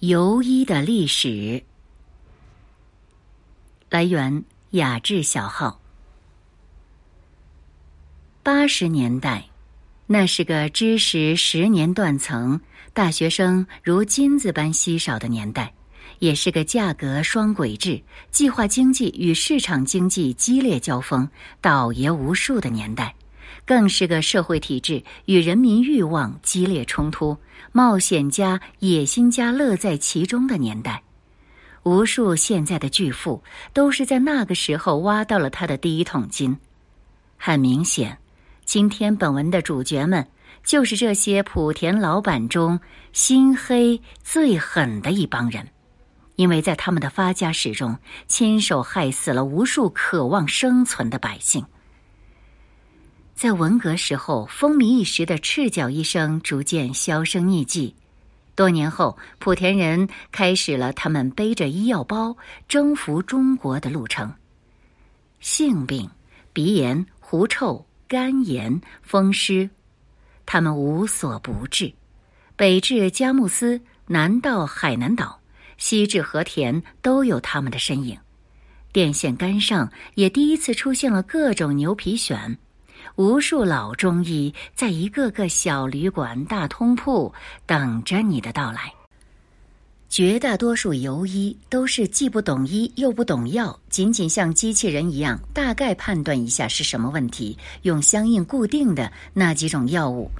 游医的历史。来源：雅致小号。八十年代，那是个知识十年断层、大学生如金子般稀少的年代，也是个价格双轨制、计划经济与市场经济激烈交锋、倒爷无数的年代。更是个社会体制与人民欲望激烈冲突、冒险家、野心家乐在其中的年代。无数现在的巨富都是在那个时候挖到了他的第一桶金。很明显，今天本文的主角们就是这些莆田老板中心黑最狠的一帮人，因为在他们的发家史中，亲手害死了无数渴望生存的百姓。在文革时候风靡一时的赤脚医生逐渐销声匿迹，多年后，莆田人开始了他们背着医药包征服中国的路程。性病、鼻炎、狐臭、肝炎、风湿，他们无所不治。北至佳木斯，南到海南岛，西至和田，都有他们的身影。电线杆上也第一次出现了各种牛皮癣。无数老中医在一个个小旅馆、大通铺等着你的到来。绝大多数游医都是既不懂医又不懂药，仅仅像机器人一样大概判断一下是什么问题，用相应固定的那几种药物。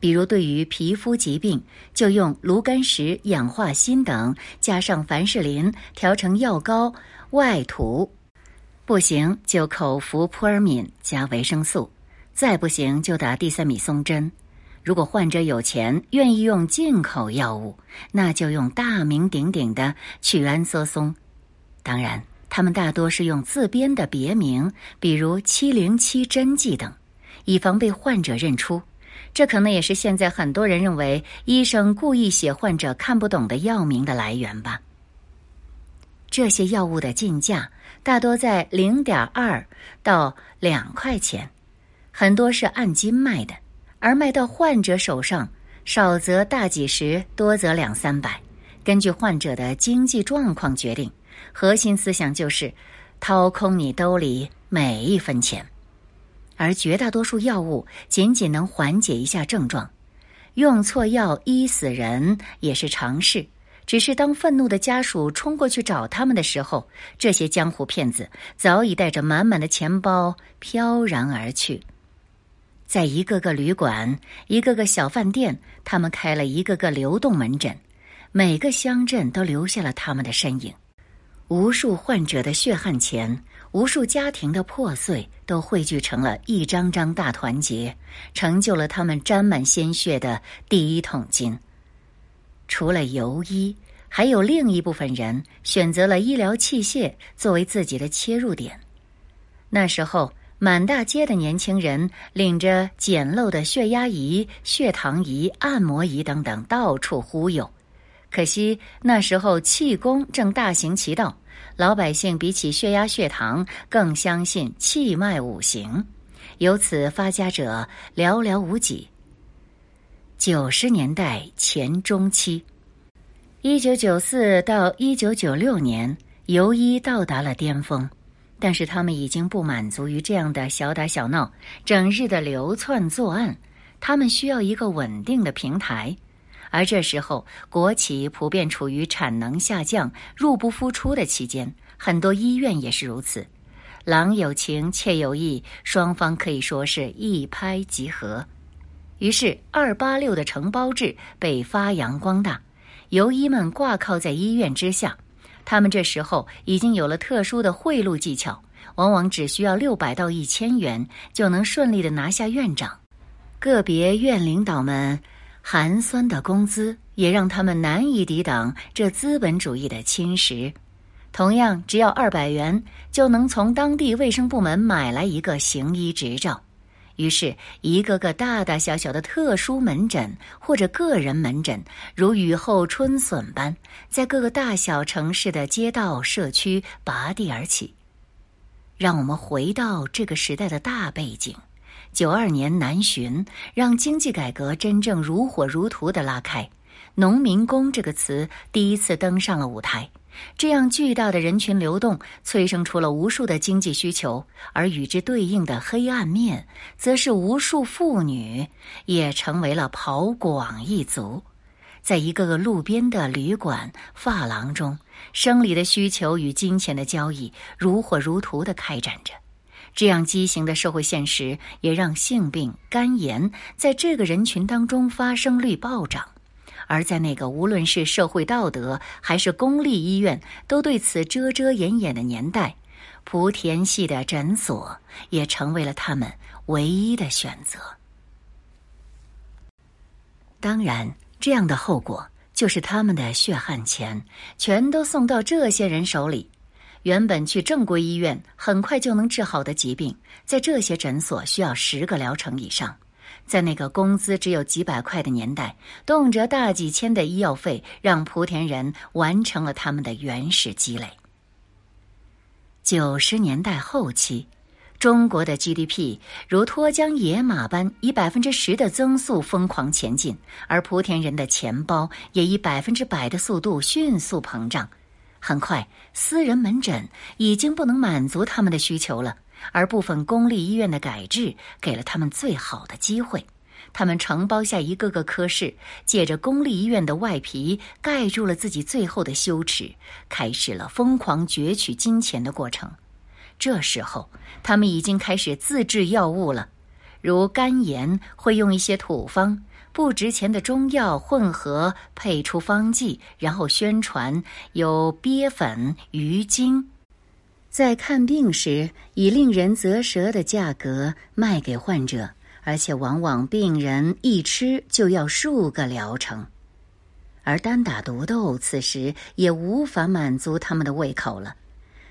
比如对于皮肤疾病，就用炉甘石、氧化锌等，加上凡士林调成药膏外涂；不行就口服扑尔敏加维生素。再不行就打地塞米松针。如果患者有钱，愿意用进口药物，那就用大名鼎鼎的曲安唑松。当然，他们大多是用自编的别名，比如七零七针剂等，以防被患者认出。这可能也是现在很多人认为医生故意写患者看不懂的药名的来源吧。这些药物的进价大多在零点二到两块钱。很多是按斤卖的，而卖到患者手上，少则大几十，多则两三百，根据患者的经济状况决定。核心思想就是掏空你兜里每一分钱，而绝大多数药物仅仅能缓解一下症状，用错药医死人也是常事。只是当愤怒的家属冲过去找他们的时候，这些江湖骗子早已带着满满的钱包飘然而去。在一个个旅馆、一个个小饭店，他们开了一个个流动门诊，每个乡镇都留下了他们的身影。无数患者的血汗钱，无数家庭的破碎，都汇聚成了一张张大团结，成就了他们沾满鲜血的第一桶金。除了游医，还有另一部分人选择了医疗器械作为自己的切入点。那时候。满大街的年轻人领着简陋的血压仪、血糖仪、按摩仪等等到处忽悠。可惜那时候气功正大行其道，老百姓比起血压、血糖更相信气脉五行，由此发家者寥寥无几。九十年代前中期，一九九四到一九九六年，游医到达了巅峰。但是他们已经不满足于这样的小打小闹，整日的流窜作案，他们需要一个稳定的平台。而这时候，国企普遍处于产能下降、入不敷出的期间，很多医院也是如此。郎有情，妾有意，双方可以说是一拍即合。于是，二八六的承包制被发扬光大，游医们挂靠在医院之下。他们这时候已经有了特殊的贿赂技巧，往往只需要六百到一千元就能顺利的拿下院长。个别院领导们寒酸的工资也让他们难以抵挡这资本主义的侵蚀。同样，只要二百元就能从当地卫生部门买来一个行医执照。于是，一个个大大小小的特殊门诊或者个人门诊，如雨后春笋般，在各个大小城市的街道、社区拔地而起。让我们回到这个时代的大背景：九二年南巡，让经济改革真正如火如荼的拉开。农民工这个词第一次登上了舞台。这样巨大的人群流动，催生出了无数的经济需求，而与之对应的黑暗面，则是无数妇女也成为了跑广一族。在一个个路边的旅馆、发廊中，生理的需求与金钱的交易如火如荼地开展着。这样畸形的社会现实，也让性病、肝炎在这个人群当中发生率暴涨。而在那个无论是社会道德还是公立医院都对此遮遮掩掩的年代，莆田系的诊所也成为了他们唯一的选择。当然。这样的后果就是他们的血汗钱全都送到这些人手里。原本去正规医院很快就能治好的疾病，在这些诊所需要十个疗程以上。在那个工资只有几百块的年代，动辄大几千的医药费，让莆田人完成了他们的原始积累。九十年代后期。中国的 GDP 如脱缰野马般以百分之十的增速疯狂前进，而莆田人的钱包也以百分之百的速度迅速膨胀。很快，私人门诊已经不能满足他们的需求了，而部分公立医院的改制给了他们最好的机会。他们承包下一个个科室，借着公立医院的外皮盖住了自己最后的羞耻，开始了疯狂攫取金钱的过程。这时候，他们已经开始自制药物了，如肝炎会用一些土方、不值钱的中药混合配出方剂，然后宣传有鳖粉、鱼精，在看病时以令人啧舌的价格卖给患者，而且往往病人一吃就要数个疗程，而单打独斗此时也无法满足他们的胃口了。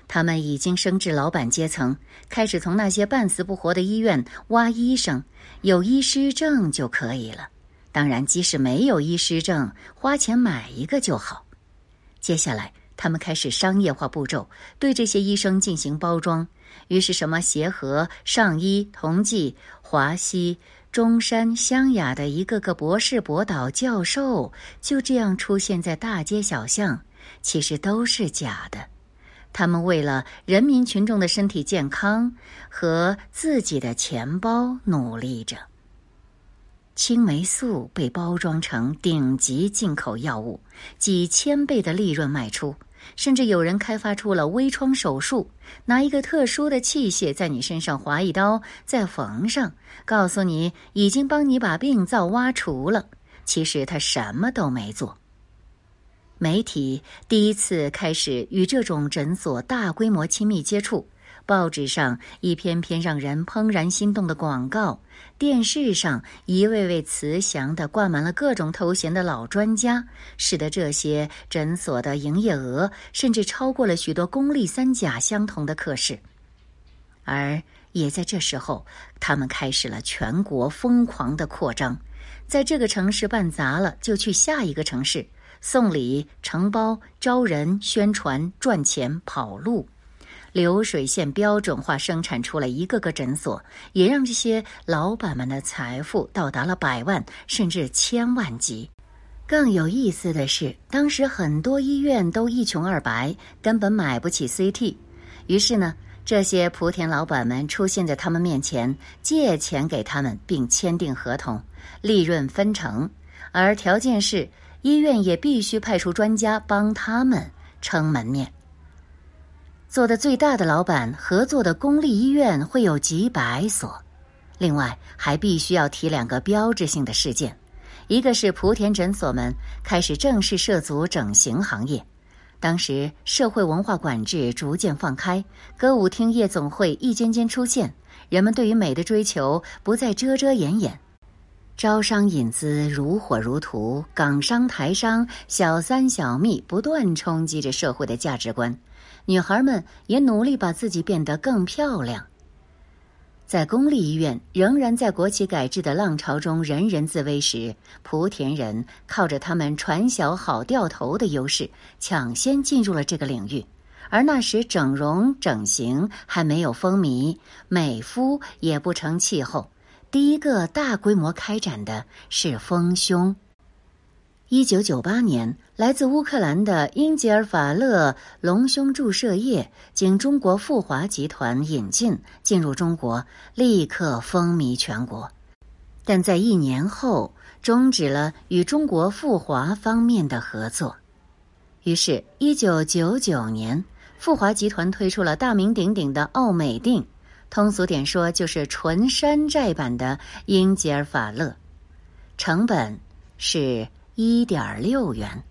他们已经升至老板阶层，开始从那些半死不活的医院挖医生，有医师证就可以了。当然，即使没有医师证，花钱买一个就好。接下来，他们开始商业化步骤，对这些医生进行包装。于是，什么协和、上医、同济、华西、中山、湘雅的一个个博士、博导、教授，就这样出现在大街小巷。其实都是假的。他们为了人民群众的身体健康和自己的钱包努力着。青霉素被包装成顶级进口药物，几千倍的利润卖出，甚至有人开发出了微创手术，拿一个特殊的器械在你身上划一刀，再缝上，告诉你已经帮你把病灶挖除了，其实他什么都没做。媒体第一次开始与这种诊所大规模亲密接触，报纸上一篇篇让人怦然心动的广告，电视上一位位慈祥的挂满了各种头衔的老专家，使得这些诊所的营业额甚至超过了许多公立三甲相同的科室。而也在这时候，他们开始了全国疯狂的扩张，在这个城市办砸了，就去下一个城市。送礼、承包、招人、宣传、赚钱、跑路，流水线标准化生产出了一个个诊所，也让这些老板们的财富到达了百万甚至千万级。更有意思的是，当时很多医院都一穷二白，根本买不起 CT。于是呢，这些莆田老板们出现在他们面前，借钱给他们，并签订合同，利润分成，而条件是。医院也必须派出专家帮他们撑门面。做的最大的老板合作的公立医院会有几百所，另外还必须要提两个标志性的事件：一个是莆田诊所们开始正式涉足整形行业，当时社会文化管制逐渐放开，歌舞厅、夜总会一间间出现，人们对于美的追求不再遮遮掩掩。招商引资如火如荼，港商、台商、小三、小蜜不断冲击着社会的价值观。女孩们也努力把自己变得更漂亮。在公立医院仍然在国企改制的浪潮中人人自危时，莆田人靠着他们船小好掉头的优势，抢先进入了这个领域。而那时整容整形还没有风靡，美肤也不成气候。第一个大规模开展的是丰胸。一九九八年，来自乌克兰的英吉尔法勒隆胸注射液经中国富华集团引进进入中国，立刻风靡全国。但在一年后，终止了与中国富华方面的合作。于是，一九九九年，富华集团推出了大名鼎鼎的奥美定，通俗点说就是纯山寨版的英吉尔法勒，成本是。一点六元，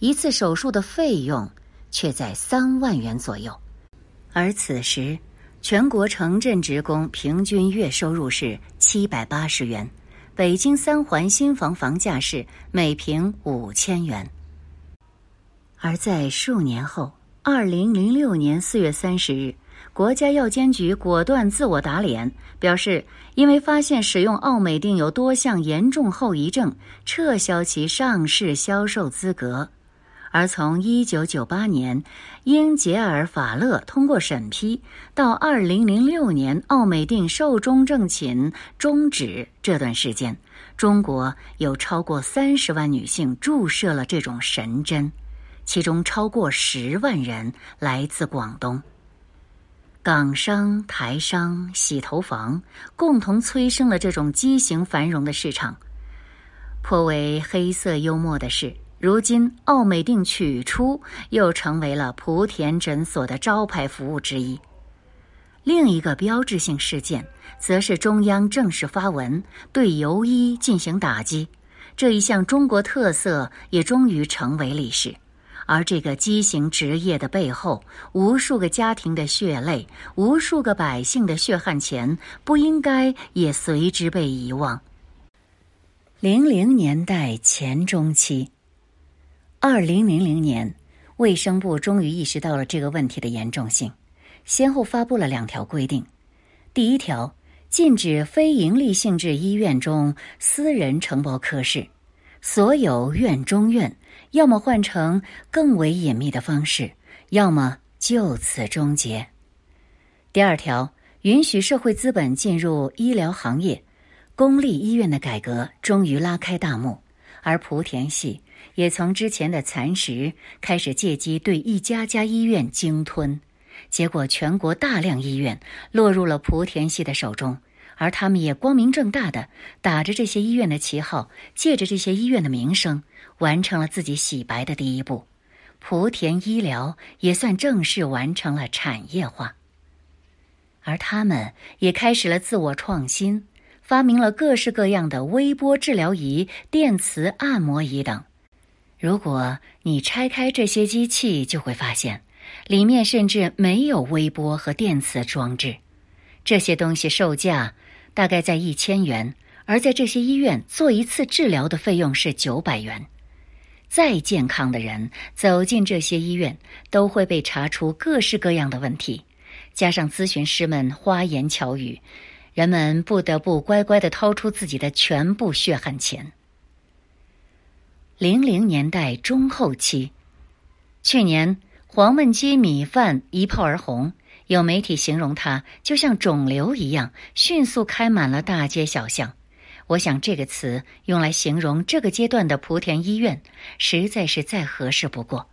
一次手术的费用却在三万元左右，而此时全国城镇职工平均月收入是七百八十元，北京三环新房房价是每平五千元。而在数年后，二零零六年四月三十日。国家药监局果断自我打脸，表示因为发现使用奥美定有多项严重后遗症，撤销其上市销售资格。而从一九九八年英杰尔法勒通过审批到二零零六年奥美定寿终正寝终止这段时间，中国有超过三十万女性注射了这种神针，其中超过十万人来自广东。港商、台商、洗头房共同催生了这种畸形繁荣的市场。颇为黑色幽默的是，如今奥美定取出又成为了莆田诊所的招牌服务之一。另一个标志性事件，则是中央正式发文对游医进行打击，这一项中国特色也终于成为历史。而这个畸形职业的背后，无数个家庭的血泪，无数个百姓的血汗钱，不应该也随之被遗忘。零零年代前中期，二零零零年，卫生部终于意识到了这个问题的严重性，先后发布了两条规定：第一条，禁止非营利性质医院中私人承包科室，所有院中院。要么换成更为隐秘的方式，要么就此终结。第二条，允许社会资本进入医疗行业，公立医院的改革终于拉开大幕，而莆田系也从之前的蚕食开始借机对一家家医院鲸吞，结果全国大量医院落入了莆田系的手中，而他们也光明正大的打着这些医院的旗号，借着这些医院的名声。完成了自己洗白的第一步，莆田医疗也算正式完成了产业化。而他们也开始了自我创新，发明了各式各样的微波治疗仪、电磁按摩仪等。如果你拆开这些机器，就会发现，里面甚至没有微波和电磁装置。这些东西售价大概在一千元，而在这些医院做一次治疗的费用是九百元。再健康的人走进这些医院，都会被查出各式各样的问题。加上咨询师们花言巧语，人们不得不乖乖的掏出自己的全部血汗钱。零零年代中后期，去年黄焖鸡米饭一炮而红，有媒体形容它就像肿瘤一样，迅速开满了大街小巷。我想这个词用来形容这个阶段的莆田医院，实在是再合适不过。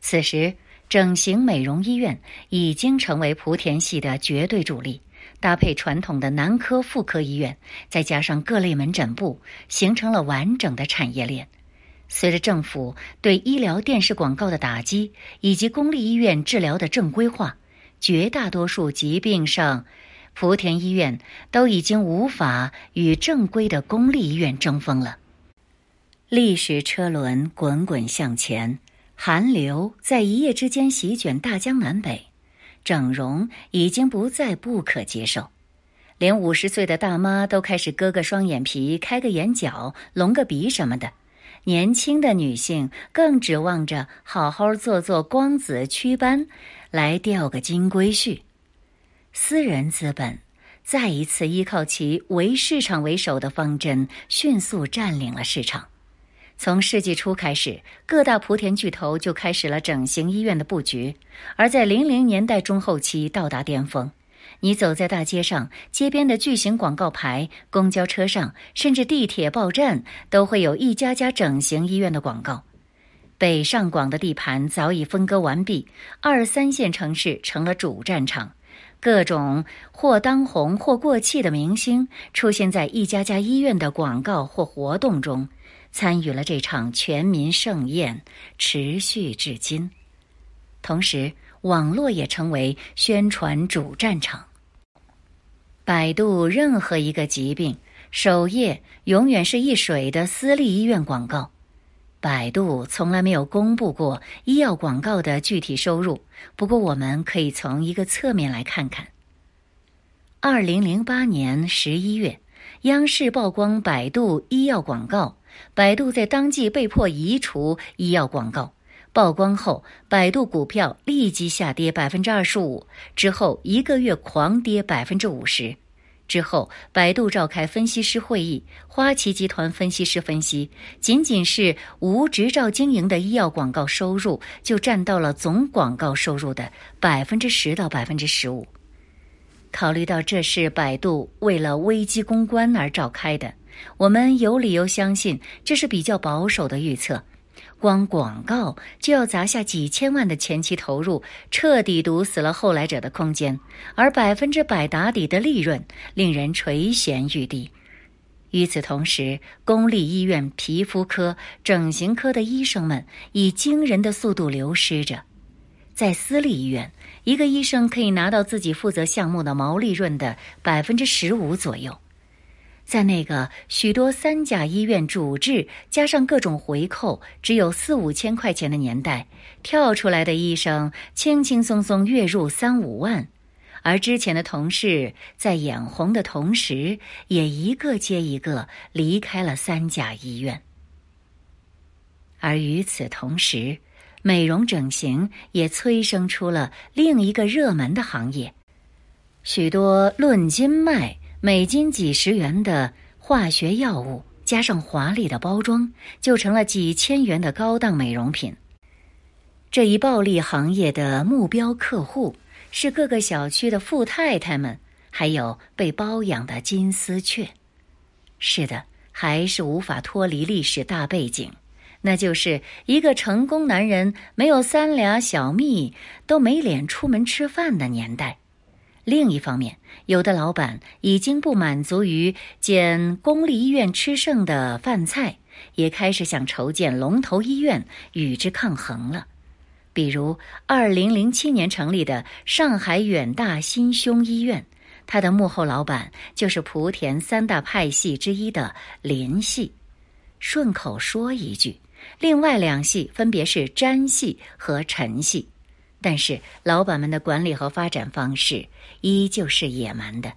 此时，整形美容医院已经成为莆田系的绝对主力，搭配传统的男科、妇科医院，再加上各类门诊部，形成了完整的产业链。随着政府对医疗电视广告的打击，以及公立医院治疗的正规化，绝大多数疾病上。莆田医院都已经无法与正规的公立医院争锋了。历史车轮滚滚向前，寒流在一夜之间席卷大江南北，整容已经不再不可接受，连五十岁的大妈都开始割个双眼皮、开个眼角、隆个鼻什么的。年轻的女性更指望着好好做做光子祛斑，来钓个金龟婿。私人资本再一次依靠其唯市场为首的方针，迅速占领了市场。从世纪初开始，各大莆田巨头就开始了整形医院的布局。而在零零年代中后期到达巅峰，你走在大街上，街边的巨型广告牌、公交车上，甚至地铁报站，都会有一家家整形医院的广告。北上广的地盘早已分割完毕，二三线城市成了主战场。各种或当红或过气的明星出现在一家家医院的广告或活动中，参与了这场全民盛宴，持续至今。同时，网络也成为宣传主战场。百度任何一个疾病首页永远是一水的私立医院广告。百度从来没有公布过医药广告的具体收入，不过我们可以从一个侧面来看看。二零零八年十一月，央视曝光百度医药广告，百度在当即被迫移除医药广告。曝光后，百度股票立即下跌百分之二十五，之后一个月狂跌百分之五十。之后，百度召开分析师会议，花旗集团分析师分析，仅仅是无执照经营的医药广告收入就占到了总广告收入的百分之十到百分之十五。考虑到这是百度为了危机公关而召开的，我们有理由相信这是比较保守的预测。光广告就要砸下几千万的前期投入，彻底堵死了后来者的空间，而百分之百打底的利润令人垂涎欲滴。与此同时，公立医院皮肤科、整形科的医生们以惊人的速度流失着，在私立医院，一个医生可以拿到自己负责项目的毛利润的百分之十五左右。在那个许多三甲医院主治加上各种回扣只有四五千块钱的年代，跳出来的医生轻轻松松月入三五万，而之前的同事在眼红的同时，也一个接一个离开了三甲医院。而与此同时，美容整形也催生出了另一个热门的行业，许多论斤卖。每斤几十元的化学药物，加上华丽的包装，就成了几千元的高档美容品。这一暴利行业的目标客户是各个小区的富太太们，还有被包养的金丝雀。是的，还是无法脱离历史大背景，那就是一个成功男人没有三俩小蜜都没脸出门吃饭的年代。另一方面，有的老板已经不满足于捡公立医院吃剩的饭菜，也开始想筹建龙头医院与之抗衡了。比如，二零零七年成立的上海远大心胸医院，它的幕后老板就是莆田三大派系之一的林系。顺口说一句，另外两系分别是詹系和陈系。但是，老板们的管理和发展方式依旧是野蛮的。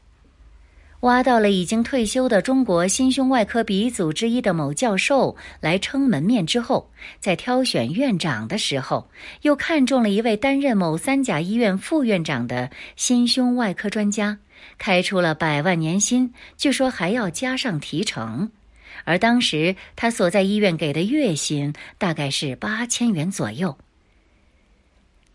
挖到了已经退休的中国心胸外科鼻祖之一的某教授来撑门面之后，在挑选院长的时候，又看中了一位担任某三甲医院副院长的心胸外科专家，开出了百万年薪，据说还要加上提成。而当时他所在医院给的月薪大概是八千元左右。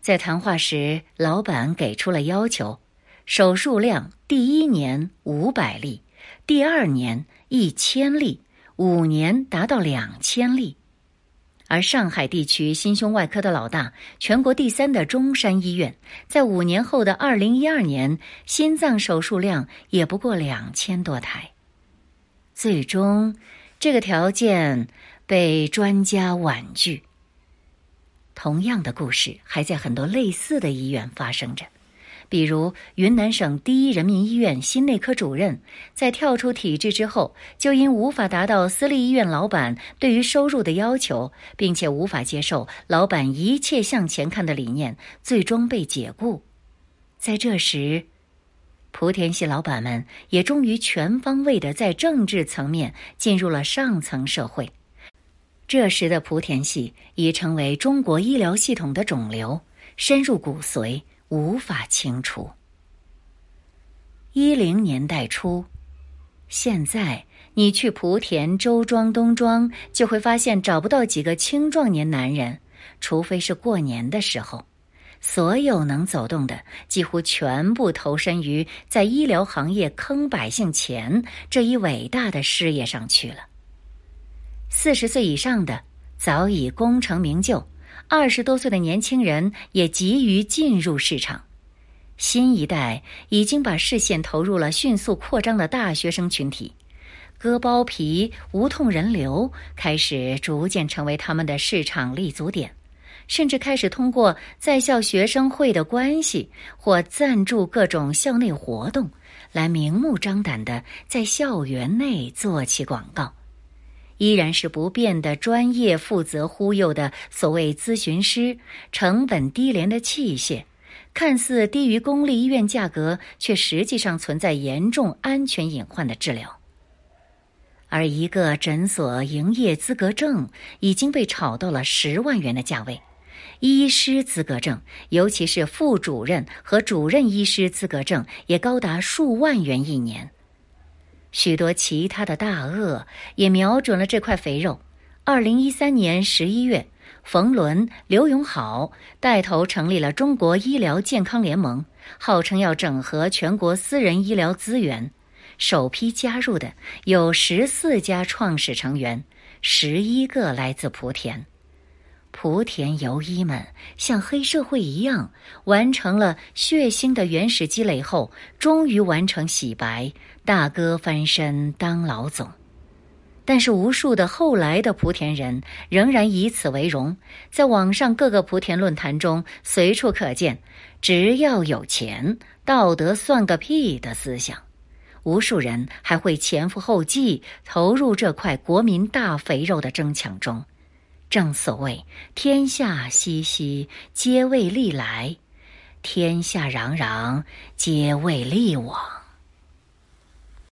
在谈话时，老板给出了要求：手术量第一年五百例，第二年一千例，五年达到两千例。而上海地区心胸外科的老大，全国第三的中山医院，在五年后的二零一二年，心脏手术量也不过两千多台。最终，这个条件被专家婉拒。同样的故事还在很多类似的医院发生着，比如云南省第一人民医院心内科主任在跳出体制之后，就因无法达到私立医院老板对于收入的要求，并且无法接受老板一切向前看的理念，最终被解雇。在这时，莆田系老板们也终于全方位的在政治层面进入了上层社会。这时的莆田系已成为中国医疗系统的肿瘤，深入骨髓，无法清除。一零年代初，现在你去莆田周庄、东庄，就会发现找不到几个青壮年男人，除非是过年的时候。所有能走动的几乎全部投身于在医疗行业坑百姓钱这一伟大的事业上去了。四十岁以上的早已功成名就，二十多岁的年轻人也急于进入市场。新一代已经把视线投入了迅速扩张的大学生群体，割包皮、无痛人流开始逐渐成为他们的市场立足点。甚至开始通过在校学生会的关系或赞助各种校内活动，来明目张胆的在校园内做起广告。依然是不变的专业负责忽悠的所谓咨询师，成本低廉的器械，看似低于公立医院价格，却实际上存在严重安全隐患的治疗。而一个诊所营业资格证已经被炒到了十万元的价位。医师资格证，尤其是副主任和主任医师资格证，也高达数万元一年。许多其他的大鳄也瞄准了这块肥肉。二零一三年十一月，冯仑、刘永好带头成立了中国医疗健康联盟，号称要整合全国私人医疗资源。首批加入的有十四家创始成员，十一个来自莆田。莆田游医们像黑社会一样，完成了血腥的原始积累后，终于完成洗白，大哥翻身当老总。但是，无数的后来的莆田人仍然以此为荣，在网上各个莆田论坛中随处可见“只要有钱，道德算个屁”的思想。无数人还会前赴后继投入这块国民大肥肉的争抢中。正所谓“天下熙熙，皆为利来；天下攘攘，皆为利往。”